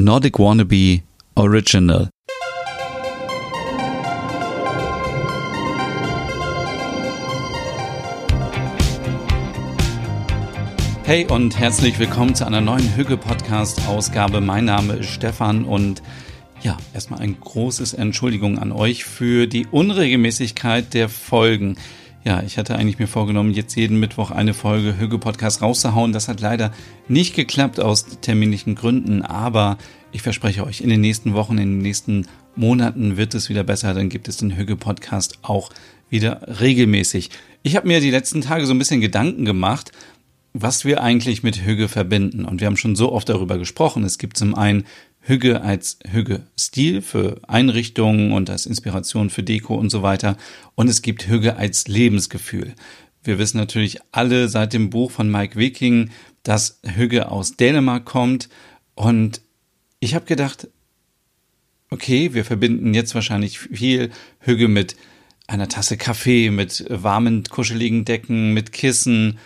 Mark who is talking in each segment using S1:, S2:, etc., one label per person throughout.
S1: Nordic Wannabe Original. Hey und herzlich willkommen zu einer neuen Hüge Podcast Ausgabe. Mein Name ist Stefan und ja, erstmal ein großes Entschuldigung an euch für die Unregelmäßigkeit der Folgen. Ja, ich hatte eigentlich mir vorgenommen, jetzt jeden Mittwoch eine Folge Hüge Podcast rauszuhauen. Das hat leider nicht geklappt aus terminlichen Gründen, aber ich verspreche euch, in den nächsten Wochen, in den nächsten Monaten wird es wieder besser. Dann gibt es den Hüge Podcast auch wieder regelmäßig. Ich habe mir die letzten Tage so ein bisschen Gedanken gemacht, was wir eigentlich mit Hüge verbinden. Und wir haben schon so oft darüber gesprochen. Es gibt zum einen Hüge als Hüge-Stil für Einrichtungen und als Inspiration für Deko und so weiter. Und es gibt Hüge als Lebensgefühl. Wir wissen natürlich alle seit dem Buch von Mike Wiking, dass Hüge aus Dänemark kommt. Und ich habe gedacht, okay, wir verbinden jetzt wahrscheinlich viel Hüge mit einer Tasse Kaffee, mit warmen, kuscheligen Decken, mit Kissen,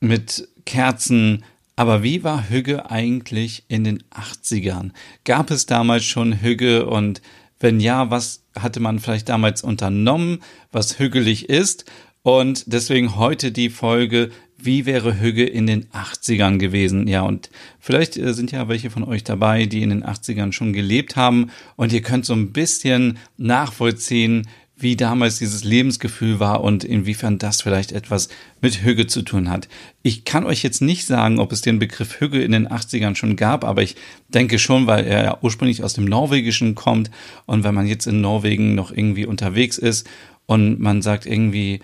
S1: mit Kerzen. Aber wie war Hügge eigentlich in den 80ern? Gab es damals schon Hügge und wenn ja, was hatte man vielleicht damals unternommen, was hügelig ist? Und deswegen heute die Folge, wie wäre Hügge in den 80ern gewesen? Ja, und vielleicht äh, sind ja welche von euch dabei, die in den 80ern schon gelebt haben und ihr könnt so ein bisschen nachvollziehen, wie damals dieses Lebensgefühl war und inwiefern das vielleicht etwas mit Hügge zu tun hat. Ich kann euch jetzt nicht sagen, ob es den Begriff Hügge in den 80ern schon gab, aber ich denke schon, weil er ja ursprünglich aus dem Norwegischen kommt und wenn man jetzt in Norwegen noch irgendwie unterwegs ist und man sagt irgendwie,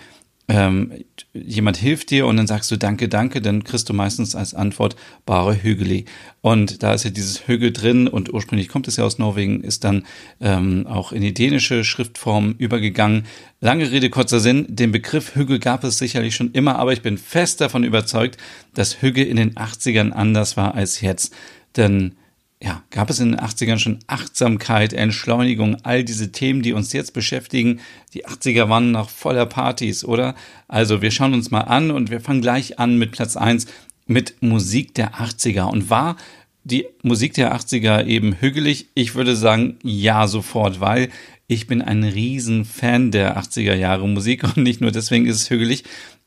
S1: ähm, jemand hilft dir und dann sagst du Danke, danke, dann kriegst du meistens als Antwort bare Hügeli. Und da ist ja dieses Hügel drin und ursprünglich kommt es ja aus Norwegen, ist dann ähm, auch in die dänische Schriftform übergegangen. Lange Rede, kurzer Sinn, den Begriff Hügel gab es sicherlich schon immer, aber ich bin fest davon überzeugt, dass Hügel in den 80ern anders war als jetzt. Denn ja, gab es in den 80ern schon Achtsamkeit, Entschleunigung, all diese Themen, die uns jetzt beschäftigen. Die 80er waren noch voller Partys, oder? Also wir schauen uns mal an und wir fangen gleich an mit Platz eins mit Musik der 80er. Und war die Musik der 80er eben hügelig? Ich würde sagen, ja, sofort, weil ich bin ein Riesenfan der 80er Jahre Musik und nicht nur deswegen ist es hügelig,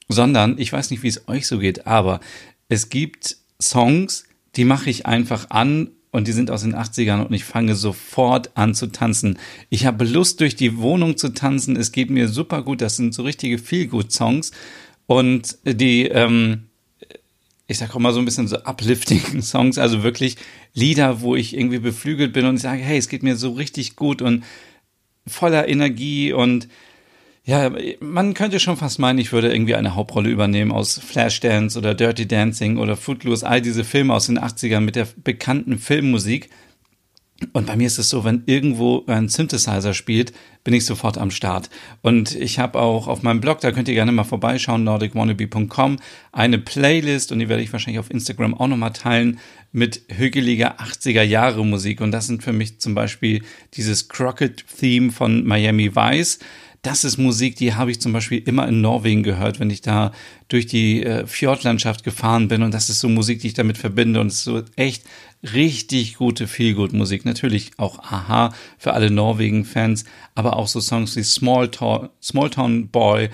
S1: sondern ich weiß nicht, wie es euch so geht, aber es gibt Songs, die mache ich einfach an und die sind aus den 80ern und ich fange sofort an zu tanzen. Ich habe Lust durch die Wohnung zu tanzen. Es geht mir super gut. Das sind so richtige Feel-Good-Songs und die, ähm, ich sag auch mal so ein bisschen so uplifting Songs, also wirklich Lieder, wo ich irgendwie beflügelt bin und ich sage, hey, es geht mir so richtig gut und voller Energie und ja, man könnte schon fast meinen, ich würde irgendwie eine Hauptrolle übernehmen aus Flashdance oder Dirty Dancing oder Footloose, all diese Filme aus den 80ern mit der bekannten Filmmusik. Und bei mir ist es so, wenn irgendwo ein Synthesizer spielt, bin ich sofort am Start. Und ich habe auch auf meinem Blog, da könnt ihr gerne mal vorbeischauen, nordicwannabe.com, eine Playlist und die werde ich wahrscheinlich auf Instagram auch nochmal teilen mit hügeliger 80er Jahre Musik. Und das sind für mich zum Beispiel dieses Crockett-Theme von Miami Vice das ist Musik, die habe ich zum Beispiel immer in Norwegen gehört, wenn ich da durch die äh, Fjordlandschaft gefahren bin. Und das ist so Musik, die ich damit verbinde. Und es ist so echt richtig gute Feelgood-Musik. Natürlich auch Aha für alle Norwegen-Fans, aber auch so Songs wie Small, Town, Small Town Boy,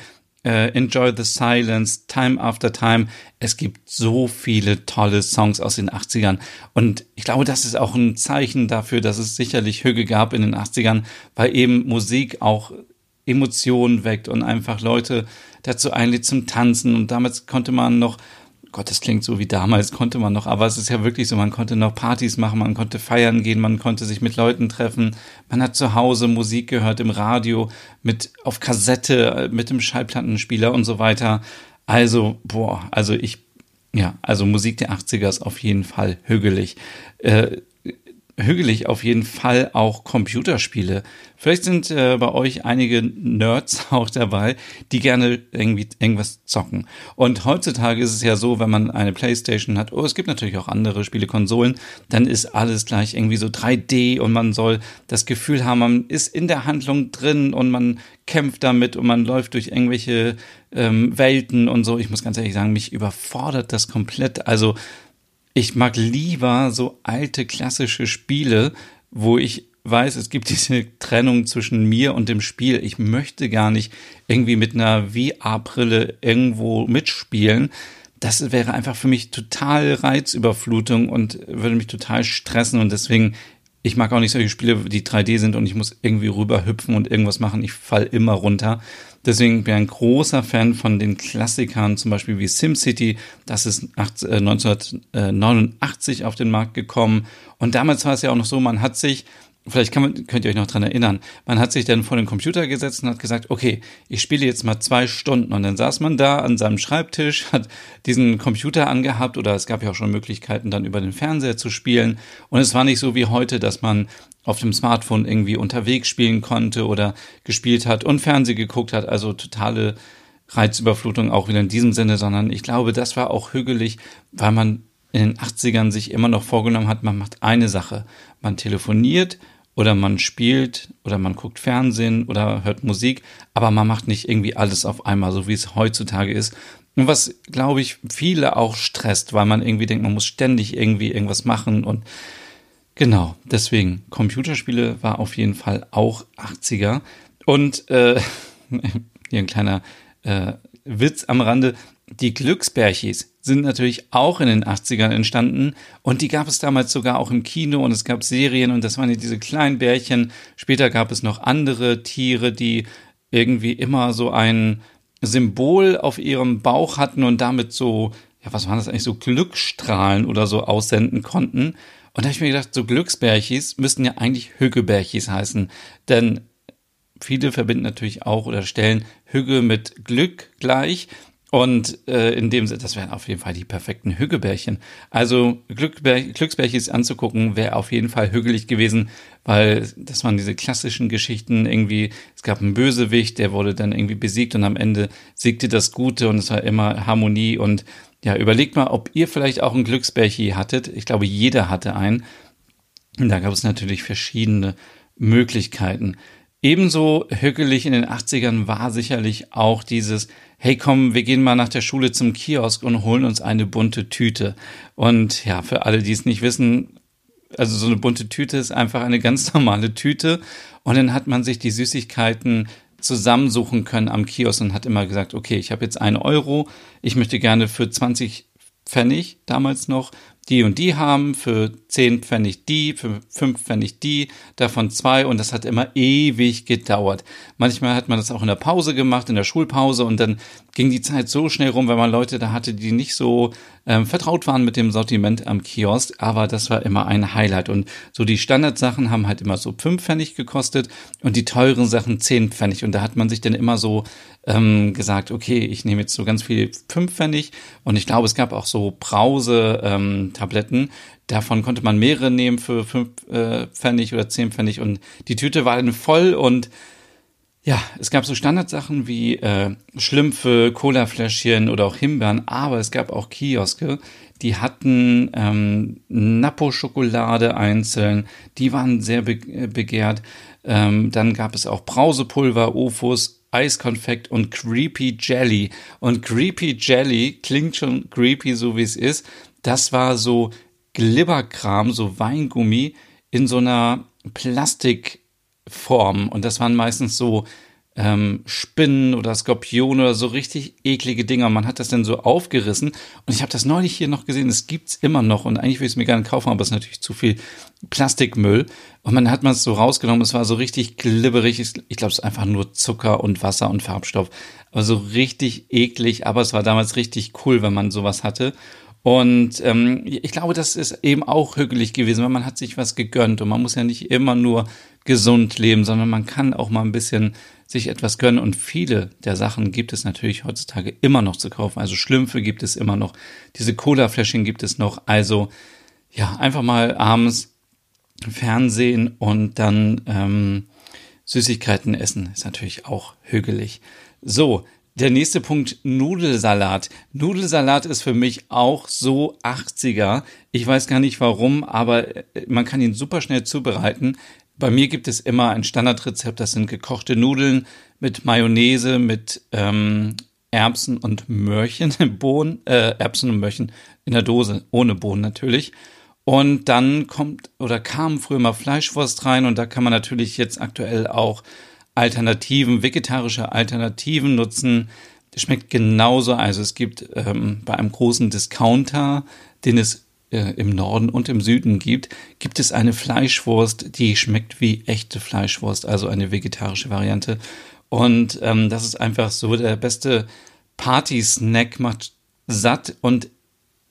S1: Uh, Enjoy the Silence, Time After Time. Es gibt so viele tolle Songs aus den 80ern. Und ich glaube, das ist auch ein Zeichen dafür, dass es sicherlich Hüge gab in den 80ern, weil eben Musik auch Emotionen weckt und einfach Leute dazu einlädt zum Tanzen. Und damals konnte man noch, Gott, das klingt so wie damals, konnte man noch, aber es ist ja wirklich so, man konnte noch Partys machen, man konnte feiern gehen, man konnte sich mit Leuten treffen, man hat zu Hause Musik gehört im Radio, mit auf Kassette, mit dem Schallplattenspieler und so weiter. Also, boah, also ich, ja, also Musik der 80er ist auf jeden Fall hügelig. Äh, hügelig auf jeden Fall auch Computerspiele. Vielleicht sind äh, bei euch einige Nerds auch dabei, die gerne irgendwie irgendwas zocken. Und heutzutage ist es ja so, wenn man eine Playstation hat, oh, es gibt natürlich auch andere Spielekonsolen, dann ist alles gleich irgendwie so 3D und man soll das Gefühl haben, man ist in der Handlung drin und man kämpft damit und man läuft durch irgendwelche ähm, Welten und so. Ich muss ganz ehrlich sagen, mich überfordert das komplett. Also ich mag lieber so alte klassische Spiele, wo ich weiß, es gibt diese Trennung zwischen mir und dem Spiel. Ich möchte gar nicht irgendwie mit einer VR-Brille irgendwo mitspielen. Das wäre einfach für mich total Reizüberflutung und würde mich total stressen und deswegen ich mag auch nicht solche Spiele, die 3D sind und ich muss irgendwie rüberhüpfen und irgendwas machen. Ich fall immer runter. Deswegen bin ich ein großer Fan von den Klassikern, zum Beispiel wie SimCity. Das ist 1989 äh, auf den Markt gekommen. Und damals war es ja auch noch so, man hat sich vielleicht man, könnt ihr euch noch dran erinnern, man hat sich dann vor den Computer gesetzt und hat gesagt, okay, ich spiele jetzt mal zwei Stunden. Und dann saß man da an seinem Schreibtisch, hat diesen Computer angehabt oder es gab ja auch schon Möglichkeiten, dann über den Fernseher zu spielen. Und es war nicht so wie heute, dass man auf dem Smartphone irgendwie unterwegs spielen konnte oder gespielt hat und Fernseh geguckt hat, also totale Reizüberflutung auch wieder in diesem Sinne, sondern ich glaube, das war auch hügelig, weil man in den 80ern sich immer noch vorgenommen hat, man macht eine Sache. Man telefoniert oder man spielt oder man guckt Fernsehen oder hört Musik, aber man macht nicht irgendwie alles auf einmal, so wie es heutzutage ist. Und was, glaube ich, viele auch stresst, weil man irgendwie denkt, man muss ständig irgendwie irgendwas machen und genau, deswegen, Computerspiele war auf jeden Fall auch 80er. Und äh, hier ein kleiner äh, Witz am Rande, die Glücksbärchis sind natürlich auch in den 80ern entstanden und die gab es damals sogar auch im Kino und es gab Serien und das waren ja diese kleinen Bärchen. Später gab es noch andere Tiere, die irgendwie immer so ein Symbol auf ihrem Bauch hatten und damit so, ja, was waren das eigentlich, so Glücksstrahlen oder so aussenden konnten. Und da habe ich mir gedacht, so Glücksbärchis müssten ja eigentlich Hüggebärchis heißen, denn viele verbinden natürlich auch oder stellen Hügge mit Glück gleich. Und äh, in dem Sinne, das wären auf jeden Fall die perfekten Hüggebärchen. Also Glücksbär, Glücksbärchis anzugucken, wäre auf jeden Fall hügelig gewesen, weil das waren diese klassischen Geschichten irgendwie, es gab einen Bösewicht, der wurde dann irgendwie besiegt und am Ende siegte das Gute und es war immer Harmonie und ja, überlegt mal, ob ihr vielleicht auch einen Glücksbärchi hattet. Ich glaube, jeder hatte einen. Und da gab es natürlich verschiedene Möglichkeiten. Ebenso hügelig in den 80ern war sicherlich auch dieses, hey komm, wir gehen mal nach der Schule zum Kiosk und holen uns eine bunte Tüte. Und ja, für alle, die es nicht wissen, also so eine bunte Tüte ist einfach eine ganz normale Tüte. Und dann hat man sich die Süßigkeiten zusammensuchen können am Kiosk und hat immer gesagt, okay, ich habe jetzt einen Euro, ich möchte gerne für 20 Pfennig damals noch die und die haben, für 10 Pfennig die, für 5 Pfennig die, davon zwei und das hat immer ewig gedauert. Manchmal hat man das auch in der Pause gemacht, in der Schulpause und dann ging die Zeit so schnell rum, weil man Leute da hatte, die nicht so ähm, vertraut waren mit dem Sortiment am Kiosk, aber das war immer ein Highlight und so die Standardsachen haben halt immer so 5 Pfennig gekostet und die teuren Sachen 10 Pfennig und da hat man sich dann immer so ähm, gesagt, okay, ich nehme jetzt so ganz viel 5 Pfennig und ich glaube, es gab auch so Brause ähm, Tabletten. Davon konnte man mehrere nehmen für fünf äh, Pfennig oder zehn Pfennig und die Tüte war dann voll und ja, es gab so Standardsachen wie äh, Schlümpfe, Colafläschchen oder auch Himbeeren, aber es gab auch Kioske, die hatten ähm, Napo-Schokolade einzeln, die waren sehr be äh, begehrt. Ähm, dann gab es auch Brausepulver, Ofus, Eiskonfekt und Creepy Jelly. Und Creepy Jelly klingt schon creepy, so wie es ist. Das war so Glibberkram, so Weingummi in so einer Plastikform. Und das waren meistens so ähm, Spinnen oder Skorpione oder so richtig eklige Dinger. Man hat das dann so aufgerissen. Und ich habe das neulich hier noch gesehen. Es gibt's immer noch. Und eigentlich will ich es mir gerne kaufen, aber es ist natürlich zu viel Plastikmüll. Und man hat man es so rausgenommen. Es war so richtig glibberig. Ich glaube, es ist einfach nur Zucker und Wasser und Farbstoff. Also richtig eklig. Aber es war damals richtig cool, wenn man sowas hatte. Und ähm, ich glaube, das ist eben auch hügelig gewesen, weil man hat sich was gegönnt und man muss ja nicht immer nur gesund leben, sondern man kann auch mal ein bisschen sich etwas gönnen. Und viele der Sachen gibt es natürlich heutzutage immer noch zu kaufen. Also Schlümpfe gibt es immer noch, diese Cola-Fläschchen gibt es noch. Also ja, einfach mal abends Fernsehen und dann ähm, Süßigkeiten essen ist natürlich auch hügelig. So, der nächste Punkt, Nudelsalat. Nudelsalat ist für mich auch so 80er. Ich weiß gar nicht warum, aber äh, man kann ihn super schnell zubereiten. Bei mir gibt es immer ein Standardrezept, das sind gekochte Nudeln mit Mayonnaise, mit ähm, Erbsen und Möhrchen, Bohnen, äh, Erbsen und Möhrchen in der Dose, ohne Bohnen natürlich. Und dann kommt oder kam früher mal Fleischwurst rein und da kann man natürlich jetzt aktuell auch Alternativen, vegetarische Alternativen nutzen. Schmeckt genauso. Also es gibt ähm, bei einem großen Discounter, den es äh, im Norden und im Süden gibt, gibt es eine Fleischwurst, die schmeckt wie echte Fleischwurst, also eine vegetarische Variante. Und ähm, das ist einfach so der beste Party-Snack, macht satt und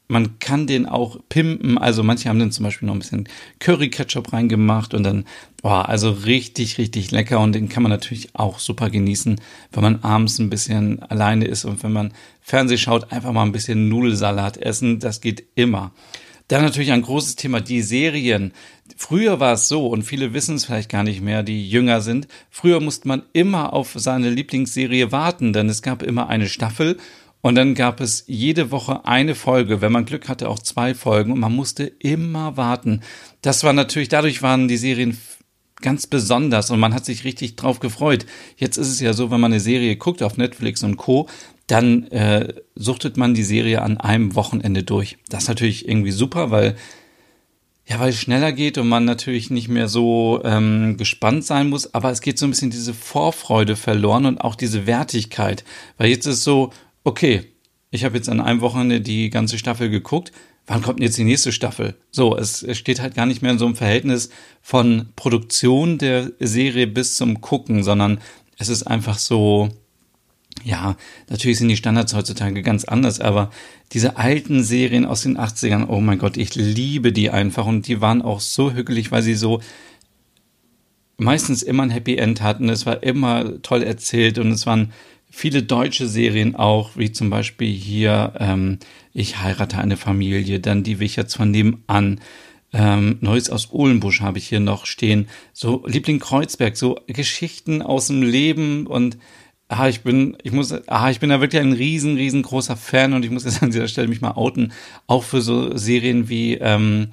S1: man kann den auch pimpen. Also manche haben dann zum Beispiel noch ein bisschen Curry-Ketchup reingemacht und dann, boah, also richtig, richtig lecker. Und den kann man natürlich auch super genießen, wenn man abends ein bisschen alleine ist und wenn man Fernseh schaut, einfach mal ein bisschen Nudelsalat essen. Das geht immer. Dann natürlich ein großes Thema, die Serien. Früher war es so, und viele wissen es vielleicht gar nicht mehr, die jünger sind, früher musste man immer auf seine Lieblingsserie warten, denn es gab immer eine Staffel und dann gab es jede Woche eine Folge, wenn man Glück hatte, auch zwei Folgen und man musste immer warten. Das war natürlich, dadurch waren die Serien ganz besonders und man hat sich richtig drauf gefreut. Jetzt ist es ja so, wenn man eine Serie guckt auf Netflix und Co., dann äh, suchtet man die Serie an einem Wochenende durch. Das ist natürlich irgendwie super, weil ja, weil es schneller geht und man natürlich nicht mehr so ähm, gespannt sein muss, aber es geht so ein bisschen diese Vorfreude verloren und auch diese Wertigkeit. Weil jetzt ist so, okay, ich habe jetzt an einem Wochenende die ganze Staffel geguckt, wann kommt denn jetzt die nächste Staffel? So, es, es steht halt gar nicht mehr in so einem Verhältnis von Produktion der Serie bis zum Gucken, sondern es ist einfach so, ja, natürlich sind die Standards heutzutage ganz anders, aber diese alten Serien aus den 80ern, oh mein Gott, ich liebe die einfach und die waren auch so hügelig, weil sie so meistens immer ein Happy End hatten. Es war immer toll erzählt und es waren viele deutsche Serien auch, wie zum Beispiel hier ähm, Ich heirate eine Familie, dann Die Wicherts von nebenan, ähm, Neues aus Ohlenbusch habe ich hier noch stehen, so Liebling Kreuzberg, so Geschichten aus dem Leben und Ah, ich bin, ich muss, ah, ich bin da wirklich ein riesen, riesengroßer Fan und ich muss jetzt an dieser Stelle mich mal outen. Auch für so Serien wie ähm,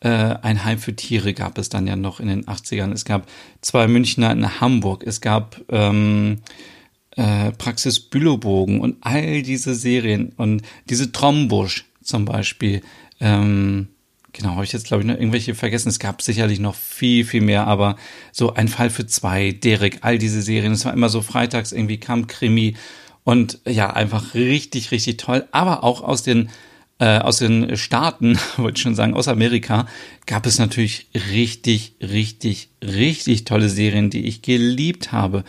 S1: äh, Ein Heim für Tiere gab es dann ja noch in den 80ern. Es gab zwei Münchner in Hamburg. Es gab ähm, äh, Praxis Bülowbogen und all diese Serien und diese Trombusch zum Beispiel. Ähm, Genau, habe ich jetzt, glaube ich, noch irgendwelche vergessen. Es gab sicherlich noch viel, viel mehr, aber so ein Fall für zwei, Derek, all diese Serien. Es war immer so freitags irgendwie kam Krimi und ja, einfach richtig, richtig toll. Aber auch aus den äh, aus den Staaten, wollte ich schon sagen, aus Amerika, gab es natürlich richtig, richtig, richtig tolle Serien, die ich geliebt habe.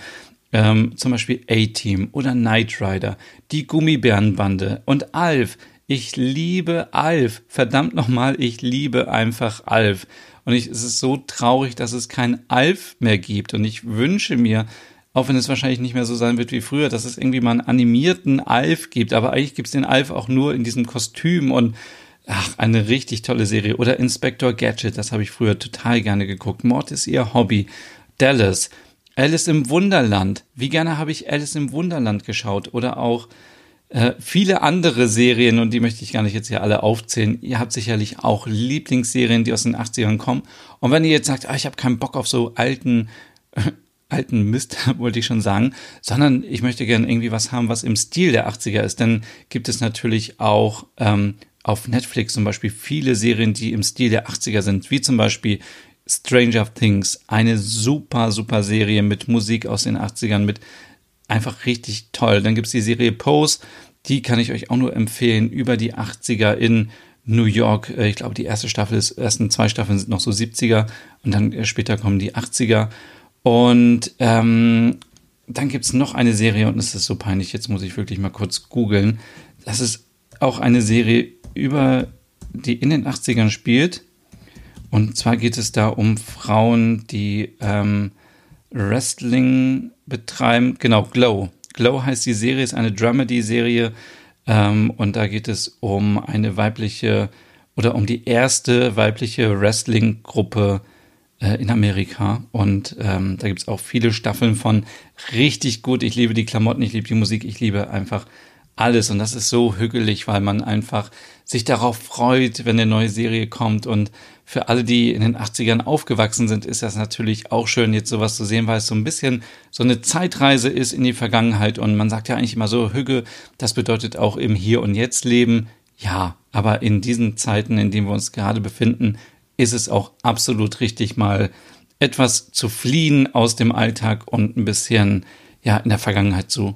S1: Ähm, zum Beispiel A-Team oder Knight Rider, die Gummibärenbande und Alf. Ich liebe Alf. Verdammt nochmal, ich liebe einfach Alf. Und ich, es ist so traurig, dass es kein Alf mehr gibt. Und ich wünsche mir, auch wenn es wahrscheinlich nicht mehr so sein wird wie früher, dass es irgendwie mal einen animierten Alf gibt. Aber eigentlich gibt es den Alf auch nur in diesem Kostüm und ach, eine richtig tolle Serie. Oder Inspector Gadget, das habe ich früher total gerne geguckt. Mord ist ihr Hobby. Dallas. Alice im Wunderland. Wie gerne habe ich Alice im Wunderland geschaut. Oder auch äh, viele andere Serien, und die möchte ich gar nicht jetzt hier alle aufzählen. Ihr habt sicherlich auch Lieblingsserien, die aus den 80ern kommen. Und wenn ihr jetzt sagt, ah, ich habe keinen Bock auf so alten, äh, alten Mist, wollte ich schon sagen, sondern ich möchte gerne irgendwie was haben, was im Stil der 80er ist, dann gibt es natürlich auch ähm, auf Netflix zum Beispiel viele Serien, die im Stil der 80er sind, wie zum Beispiel Stranger Things, eine super, super Serie mit Musik aus den 80ern, mit einfach richtig toll. Dann gibt's die Serie Pose, die kann ich euch auch nur empfehlen, über die 80er in New York. Äh, ich glaube, die erste Staffel ist, ersten zwei Staffeln sind noch so 70er und dann äh, später kommen die 80er. Und ähm, dann gibt's noch eine Serie, und es ist so peinlich, jetzt muss ich wirklich mal kurz googeln. Das ist auch eine Serie über, die in den 80ern spielt. Und zwar geht es da um Frauen, die ähm, Wrestling betreiben. Genau, Glow. Glow heißt die Serie, ist eine Dramedy-Serie. Ähm, und da geht es um eine weibliche oder um die erste weibliche Wrestling-Gruppe äh, in Amerika. Und ähm, da gibt es auch viele Staffeln von richtig gut. Ich liebe die Klamotten, ich liebe die Musik, ich liebe einfach alles. Und das ist so hügelig, weil man einfach sich darauf freut, wenn eine neue Serie kommt und für alle, die in den 80ern aufgewachsen sind, ist das natürlich auch schön, jetzt sowas zu sehen, weil es so ein bisschen so eine Zeitreise ist in die Vergangenheit. Und man sagt ja eigentlich immer so, Hüge, das bedeutet auch im Hier und Jetzt leben. Ja, aber in diesen Zeiten, in denen wir uns gerade befinden, ist es auch absolut richtig, mal etwas zu fliehen aus dem Alltag und ein bisschen ja in der Vergangenheit zu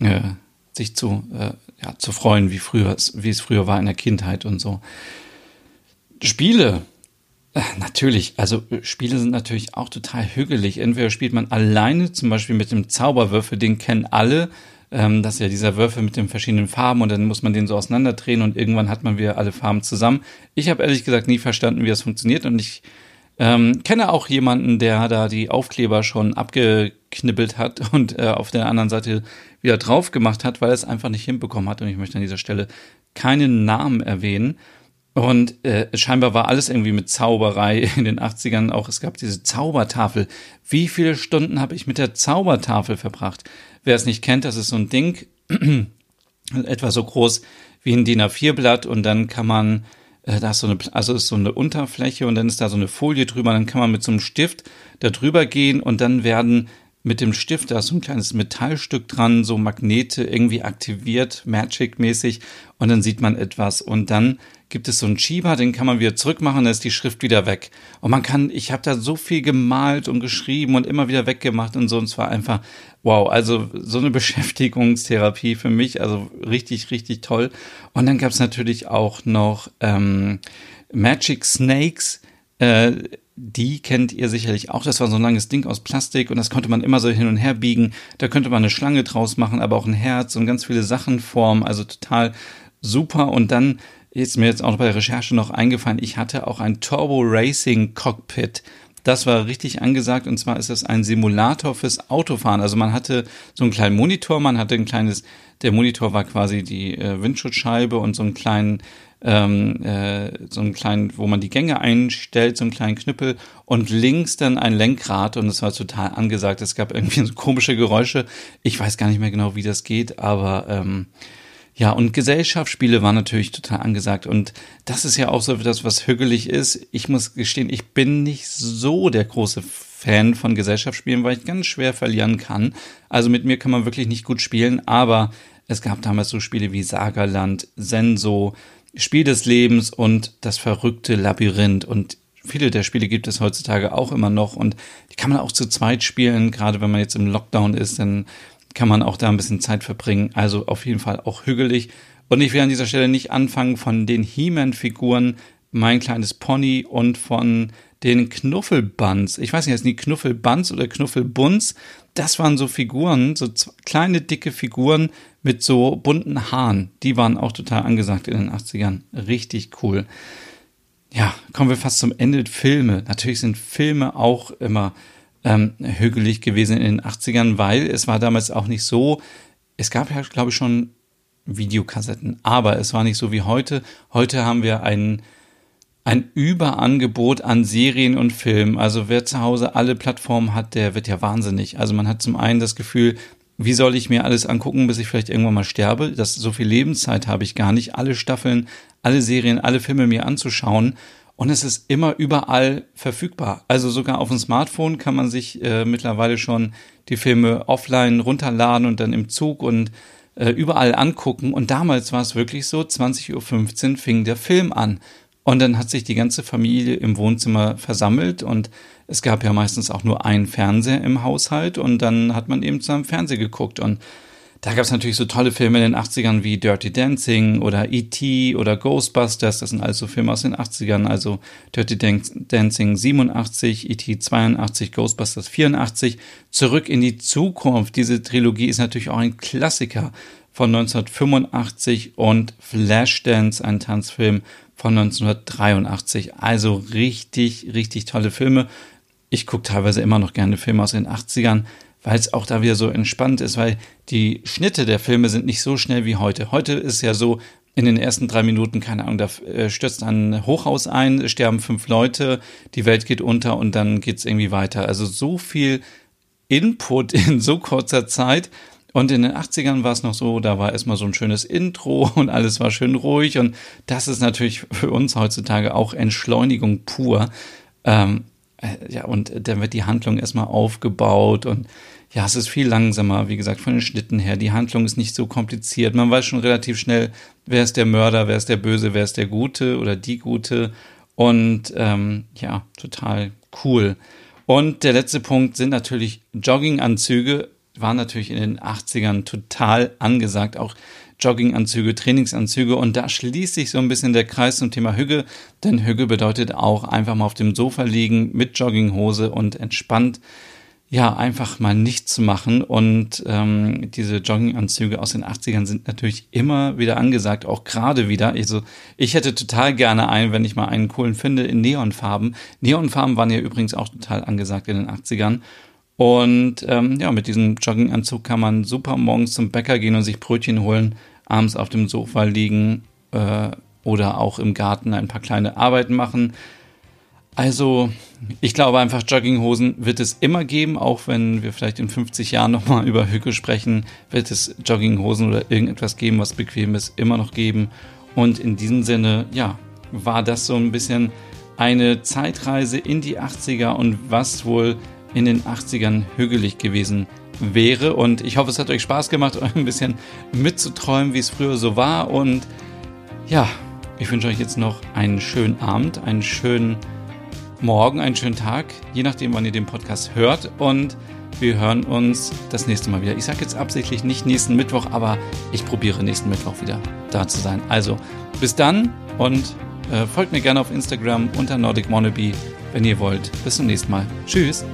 S1: äh, sich zu äh, ja zu freuen, wie früher wie es früher war in der Kindheit und so. Spiele äh, Natürlich, also äh, Spiele sind natürlich auch total hügelig. Entweder spielt man alleine, zum Beispiel mit dem Zauberwürfel, den kennen alle. Ähm, das ist ja dieser Würfel mit den verschiedenen Farben und dann muss man den so auseinanderdrehen und irgendwann hat man wieder alle Farben zusammen. Ich habe ehrlich gesagt nie verstanden, wie das funktioniert und ich ähm, kenne auch jemanden, der da die Aufkleber schon abgeknibbelt hat und äh, auf der anderen Seite wieder drauf gemacht hat, weil er es einfach nicht hinbekommen hat. Und ich möchte an dieser Stelle keinen Namen erwähnen. Und äh, scheinbar war alles irgendwie mit Zauberei in den 80ern auch. Es gab diese Zaubertafel. Wie viele Stunden habe ich mit der Zaubertafel verbracht? Wer es nicht kennt, das ist so ein Ding, etwa so groß wie ein DIN A4-Blatt und dann kann man, äh, da ist so eine, also ist so eine Unterfläche und dann ist da so eine Folie drüber, dann kann man mit so einem Stift da drüber gehen und dann werden mit dem Stift, da ist so ein kleines Metallstück dran, so Magnete irgendwie aktiviert, Magic-mäßig und dann sieht man etwas und dann gibt es so einen Schieber, den kann man wieder zurückmachen, dann ist die Schrift wieder weg. Und man kann, ich habe da so viel gemalt und geschrieben und immer wieder weggemacht und so und zwar einfach wow, also so eine Beschäftigungstherapie für mich, also richtig, richtig toll. Und dann gab es natürlich auch noch ähm, Magic Snakes, äh, die kennt ihr sicherlich auch. Das war so ein langes Ding aus Plastik und das konnte man immer so hin und her biegen. Da könnte man eine Schlange draus machen, aber auch ein Herz und ganz viele Sachen formen. Also total super. Und dann ist mir jetzt auch bei der Recherche noch eingefallen, ich hatte auch ein Turbo Racing Cockpit. Das war richtig angesagt und zwar ist es ein Simulator fürs Autofahren. Also man hatte so einen kleinen Monitor, man hatte ein kleines, der Monitor war quasi die äh, Windschutzscheibe und so einen kleinen ähm, äh, so einen kleinen, wo man die Gänge einstellt, so einen kleinen Knüppel und links dann ein Lenkrad und es war total angesagt. Es gab irgendwie so komische Geräusche. Ich weiß gar nicht mehr genau, wie das geht, aber ähm, ja, und Gesellschaftsspiele waren natürlich total angesagt. Und das ist ja auch so das, was hügelig ist. Ich muss gestehen, ich bin nicht so der große Fan von Gesellschaftsspielen, weil ich ganz schwer verlieren kann. Also mit mir kann man wirklich nicht gut spielen, aber es gab damals so Spiele wie Sagerland, Senso, Spiel des Lebens und das verrückte Labyrinth. Und viele der Spiele gibt es heutzutage auch immer noch und die kann man auch zu zweit spielen. Gerade wenn man jetzt im Lockdown ist, dann kann man auch da ein bisschen Zeit verbringen. Also auf jeden Fall auch hügelig. Und ich will an dieser Stelle nicht anfangen von den He-Man-Figuren, mein kleines Pony und von den Knuffelbuns. Ich weiß nicht, heißen die Knuffelbuns oder Knuffelbuns? Das waren so Figuren, so kleine, dicke Figuren mit so bunten Haaren. Die waren auch total angesagt in den 80ern. Richtig cool. Ja, kommen wir fast zum Ende. Filme. Natürlich sind Filme auch immer ähm, hügelig gewesen in den 80ern, weil es war damals auch nicht so, es gab ja, glaube ich, schon Videokassetten, aber es war nicht so wie heute. Heute haben wir einen ein Überangebot an Serien und Filmen. Also wer zu Hause alle Plattformen hat, der wird ja wahnsinnig. Also man hat zum einen das Gefühl, wie soll ich mir alles angucken, bis ich vielleicht irgendwann mal sterbe? Das so viel Lebenszeit habe ich gar nicht, alle Staffeln, alle Serien, alle Filme mir anzuschauen. Und es ist immer überall verfügbar. Also sogar auf dem Smartphone kann man sich äh, mittlerweile schon die Filme offline runterladen und dann im Zug und äh, überall angucken. Und damals war es wirklich so, 20.15 Uhr fing der Film an. Und dann hat sich die ganze Familie im Wohnzimmer versammelt und es gab ja meistens auch nur einen Fernseher im Haushalt und dann hat man eben zusammen Fernsehen geguckt und da gab es natürlich so tolle Filme in den 80ern wie Dirty Dancing oder E.T. oder Ghostbusters. Das sind also Filme aus den 80ern. Also Dirty Dancing 87, E.T. 82, Ghostbusters 84. Zurück in die Zukunft. Diese Trilogie ist natürlich auch ein Klassiker von 1985 und Flashdance, ein Tanzfilm von 1983. Also richtig, richtig tolle Filme. Ich gucke teilweise immer noch gerne Filme aus den 80ern, weil es auch da wieder so entspannt ist, weil die Schnitte der Filme sind nicht so schnell wie heute. Heute ist ja so, in den ersten drei Minuten, keine Ahnung, da äh, stürzt ein Hochhaus ein, sterben fünf Leute, die Welt geht unter und dann geht's irgendwie weiter. Also so viel Input in so kurzer Zeit Und in den 80ern war es noch so, da war erstmal so ein schönes Intro und alles war schön ruhig. Und das ist natürlich für uns heutzutage auch Entschleunigung pur. Ähm, äh, ja, und dann wird die Handlung erstmal aufgebaut und ja, es ist viel langsamer, wie gesagt, von den Schnitten her. Die Handlung ist nicht so kompliziert. Man weiß schon relativ schnell, wer ist der Mörder, wer ist der Böse, wer ist der Gute oder die Gute. Und ähm, ja, total cool. Und der letzte Punkt sind natürlich Jogginganzüge war natürlich in den 80ern total angesagt, auch Jogginganzüge, Trainingsanzüge und da schließt sich so ein bisschen der Kreis zum Thema Hügge, denn Hügge bedeutet auch einfach mal auf dem Sofa liegen mit Jogginghose und entspannt ja, einfach mal nichts zu machen. Und ähm, diese Jogginganzüge aus den 80ern sind natürlich immer wieder angesagt, auch gerade wieder. Also ich hätte total gerne einen, wenn ich mal einen coolen finde, in Neonfarben. Neonfarben waren ja übrigens auch total angesagt in den 80ern. Und ähm, ja, mit diesem Jogginganzug kann man super morgens zum Bäcker gehen und sich Brötchen holen, abends auf dem Sofa liegen äh, oder auch im Garten ein paar kleine Arbeiten machen. Also, ich glaube einfach, Jogginghosen wird es immer geben, auch wenn wir vielleicht in 50 Jahren nochmal über Hücke sprechen, wird es Jogginghosen oder irgendetwas geben, was bequem ist, immer noch geben. Und in diesem Sinne, ja, war das so ein bisschen eine Zeitreise in die 80er und was wohl in den 80ern hügelig gewesen wäre. Und ich hoffe, es hat euch Spaß gemacht, ein bisschen mitzuträumen, wie es früher so war. Und ja, ich wünsche euch jetzt noch einen schönen Abend, einen schönen Morgen, einen schönen Tag, je nachdem, wann ihr den Podcast hört. Und wir hören uns das nächste Mal wieder. Ich sage jetzt absichtlich nicht nächsten Mittwoch, aber ich probiere nächsten Mittwoch wieder da zu sein. Also bis dann und äh, folgt mir gerne auf Instagram unter Nordic Wannabe, wenn ihr wollt. Bis zum nächsten Mal. Tschüss.